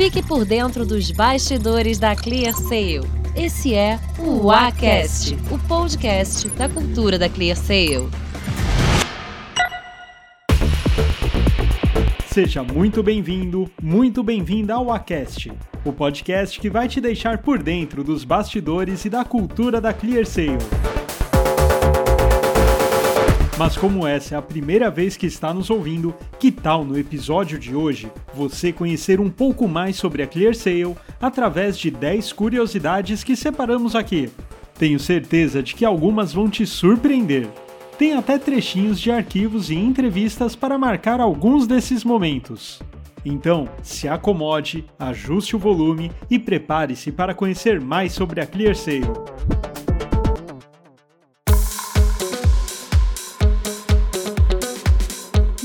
Fique por dentro dos bastidores da ClearSale. Esse é o Acast, o podcast da cultura da ClearSale. Seja muito bem-vindo, muito bem-vinda ao Acast, o podcast que vai te deixar por dentro dos bastidores e da cultura da ClearSale. Mas como essa é a primeira vez que está nos ouvindo, que tal no episódio de hoje você conhecer um pouco mais sobre a ClearSale através de 10 curiosidades que separamos aqui? Tenho certeza de que algumas vão te surpreender. Tem até trechinhos de arquivos e entrevistas para marcar alguns desses momentos. Então, se acomode, ajuste o volume e prepare-se para conhecer mais sobre a ClearSale.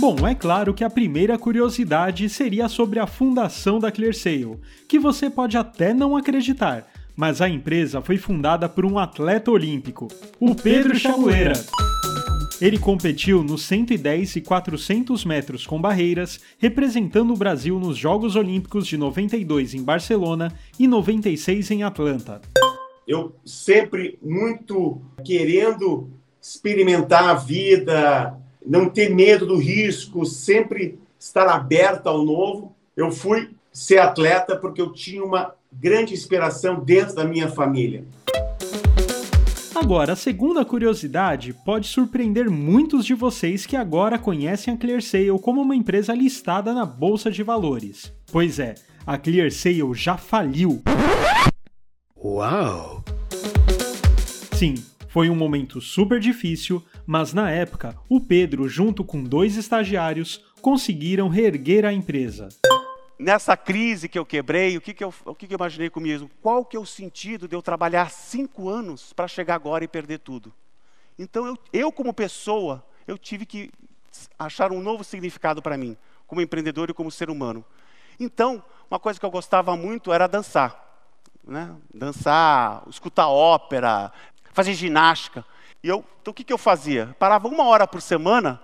Bom, é claro que a primeira curiosidade seria sobre a fundação da ClearSale, que você pode até não acreditar, mas a empresa foi fundada por um atleta olímpico, o Pedro Chamueira. Ele competiu nos 110 e 400 metros com barreiras, representando o Brasil nos Jogos Olímpicos de 92 em Barcelona e 96 em Atlanta. Eu sempre muito querendo experimentar a vida, não ter medo do risco, sempre estar aberto ao novo. Eu fui ser atleta porque eu tinha uma grande inspiração dentro da minha família. Agora, a segunda curiosidade pode surpreender muitos de vocês que agora conhecem a ClearSale como uma empresa listada na bolsa de valores. Pois é, a ClearSale já faliu. Uau! Sim, foi um momento super difícil, mas na época, o Pedro, junto com dois estagiários, conseguiram reerguer a empresa. Nessa crise que eu quebrei, o que, que, eu, o que, que eu imaginei comigo? Qual que é o sentido de eu trabalhar cinco anos para chegar agora e perder tudo? Então, eu, eu como pessoa, eu tive que achar um novo significado para mim, como empreendedor e como ser humano. Então, uma coisa que eu gostava muito era dançar. Né? Dançar, escutar ópera, fazer ginástica. E eu, então o que, que eu fazia? Parava uma hora por semana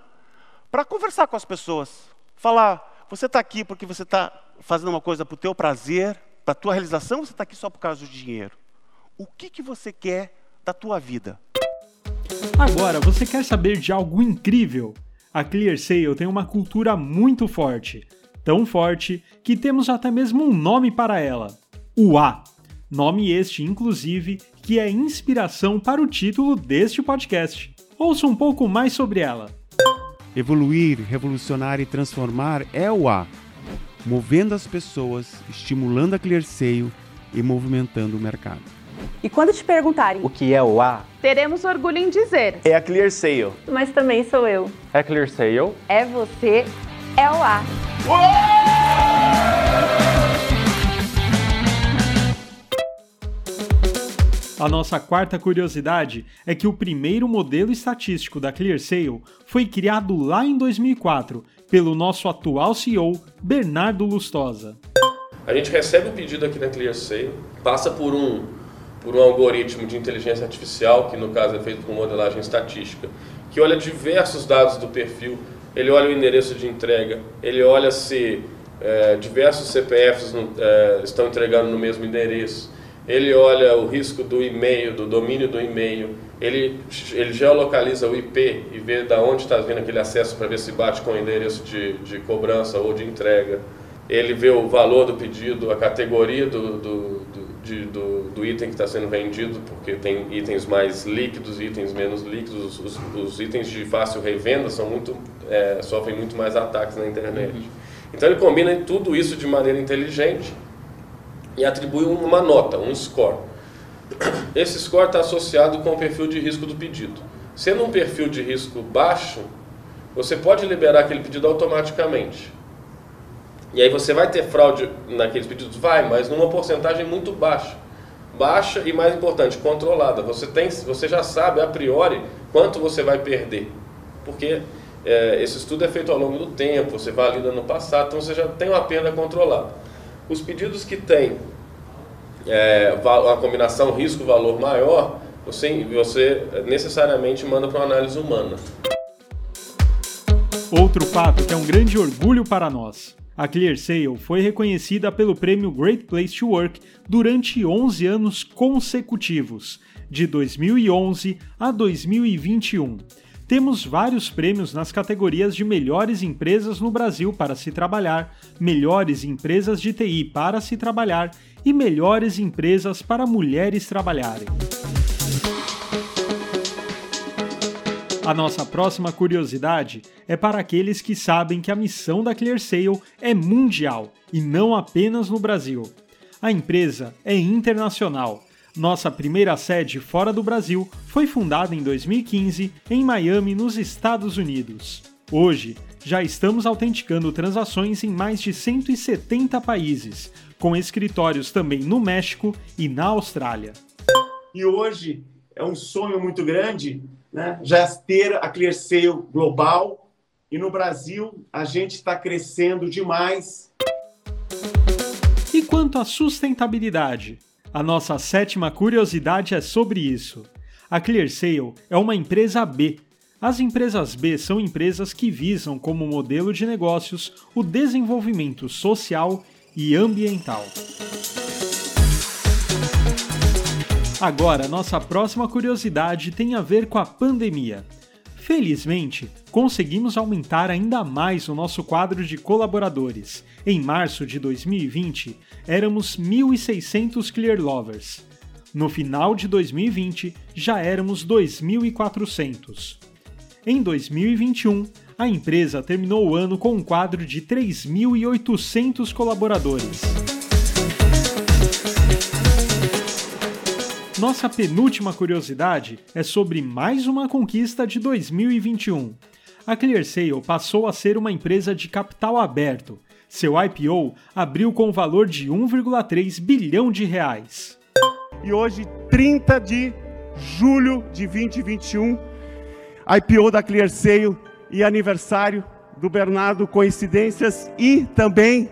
para conversar com as pessoas. Falar, você está aqui porque você está fazendo uma coisa para o teu prazer, para a tua realização, ou você está aqui só por causa do dinheiro? O que, que você quer da tua vida? Agora, você quer saber de algo incrível? A ClearSale tem uma cultura muito forte. Tão forte que temos até mesmo um nome para ela: o A. Nome este, inclusive, que é inspiração para o título deste podcast. Ouça um pouco mais sobre ela. Evoluir, revolucionar e transformar é o A. Movendo as pessoas, estimulando a ClearSale e movimentando o mercado. E quando te perguntarem O que é o A? teremos orgulho em dizer, É a ClearSale. mas também sou eu. É ClearSale? É você, é o A. A nossa quarta curiosidade é que o primeiro modelo estatístico da ClearSale foi criado lá em 2004 pelo nosso atual CEO, Bernardo Lustosa. A gente recebe o pedido aqui na ClearSale, passa por um, por um algoritmo de inteligência artificial, que no caso é feito com modelagem estatística, que olha diversos dados do perfil, ele olha o endereço de entrega, ele olha se eh, diversos CPFs no- eh, estão entregando no mesmo endereço, ele olha o risco do e-mail, do domínio do e-mail, ele, ele geolocaliza o IP e vê da onde está vindo aquele acesso para ver se bate com o endereço de, de cobrança ou de entrega. Ele vê o valor do pedido, a categoria do, do, do, de- do, do item que está sendo vendido, porque tem itens mais líquidos e itens menos líquidos. Os, os itens de fácil revenda são muito, é, sofrem muito mais ataques na internet. Então ele combina tudo isso de maneira inteligente e atribui uma nota, um score. Esse score está associado com o perfil de risco do pedido. Sendo um perfil de risco baixo, você pode liberar aquele pedido automaticamente. E aí você vai ter fraude naqueles pedidos? Vai, mas numa porcentagem muito baixa. Baixa e, mais importante, controlada. Você, tem, você já sabe a priori quanto você vai perder. Porque é, esse estudo é feito ao longo do tempo, você valida no passado, então você já tem uma perda controlada. Os pedidos que têm é, uma combinação risco-valor maior, você, você necessariamente manda para uma análise humana. Outro fato que é um grande orgulho para nós. A ClearSale foi reconhecida pelo prêmio Great Place to Work durante 11 anos consecutivos, de 2011 a 2021. Temos vários prêmios nas categorias de melhores empresas no Brasil para se trabalhar, melhores empresas de TI para se trabalhar e melhores empresas para mulheres trabalharem. A nossa próxima curiosidade é para aqueles que sabem que a missão da ClearSale é mundial e não apenas no Brasil. A empresa é internacional. Nossa primeira sede fora do Brasil foi fundada em 2015 em Miami, nos Estados Unidos. Hoje, já estamos autenticando transações em mais de 170 países, com escritórios também no México e na Austrália. E hoje é um sonho muito grande né, já ter a ClearSale global. E no Brasil, a gente está crescendo demais. E quanto à sustentabilidade? A nossa sétima curiosidade é sobre isso. A ClearSale é uma empresa B. As empresas B são empresas que visam como modelo de negócios o desenvolvimento social e ambiental. Agora, nossa próxima curiosidade tem a ver com a pandemia. Felizmente, conseguimos aumentar ainda mais o nosso quadro de colaboradores. Em março de 2020, éramos 1.600 Clear Lovers. No final de 2020, já éramos 2.400. Em 2021, a empresa terminou o ano com um quadro de 3.800 colaboradores. Nossa penúltima curiosidade é sobre mais uma conquista de 2021. A ClearSale passou a ser uma empresa de capital aberto. Seu IPO abriu com o valor de 1,3 bilhão de reais. E hoje, 30 de julho de 2021, IPO da ClearSale e aniversário do Bernardo Coincidências e também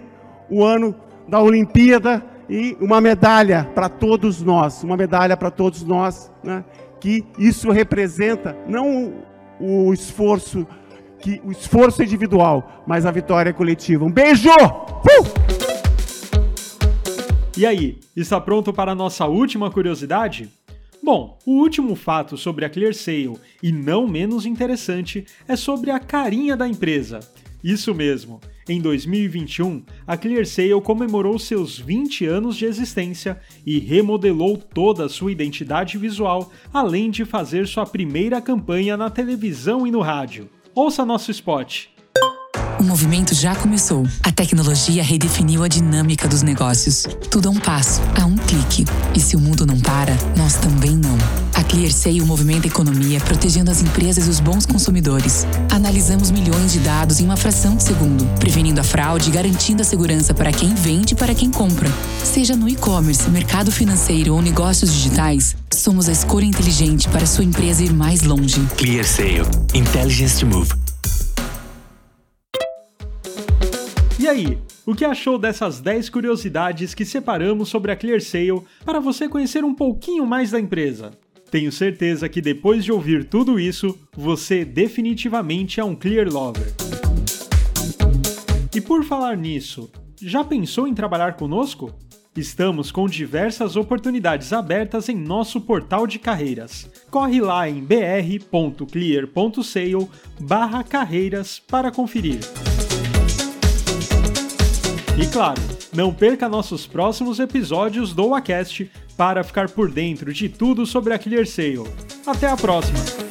o ano da Olimpíada e uma medalha para todos nós, uma medalha para todos nós, né? que isso representa não o esforço que o esforço individual, mas a vitória coletiva. Um beijo! Uh! E aí, está pronto para a nossa última curiosidade? Bom, o último fato sobre a ClearSale, e não menos interessante, é sobre a carinha da empresa. Isso mesmo, em 2021, a ClearSale comemorou seus 20 anos de existência e remodelou toda a sua identidade visual, além de fazer sua primeira campanha na televisão e no rádio. Ouça nosso spot. O movimento já começou. A tecnologia redefiniu a dinâmica dos negócios. Tudo a um passo, a um clique. E se o mundo não para, nós também não. A ClearSale movimenta a economia, protegendo as empresas e os bons consumidores. Analisamos milhões de dados em uma fração de segundo, prevenindo a fraude e garantindo a segurança para quem vende e para quem compra. Seja no e-commerce, mercado financeiro ou negócios digitais, somos a escolha inteligente para sua empresa ir mais longe. ClearSale. Intelligence to move. E aí, o que achou dessas 10 curiosidades que separamos sobre a ClearSale para você conhecer um pouquinho mais da empresa? Tenho certeza que depois de ouvir tudo isso, você definitivamente é um Clear Lover. E por falar nisso, já pensou em trabalhar conosco? Estamos com diversas oportunidades abertas em nosso portal de carreiras. Corre lá em br.clear.sale/carreiras para conferir. E claro, não perca nossos próximos episódios do Wacast para ficar por dentro de tudo sobre a ClearSale. Até a próxima!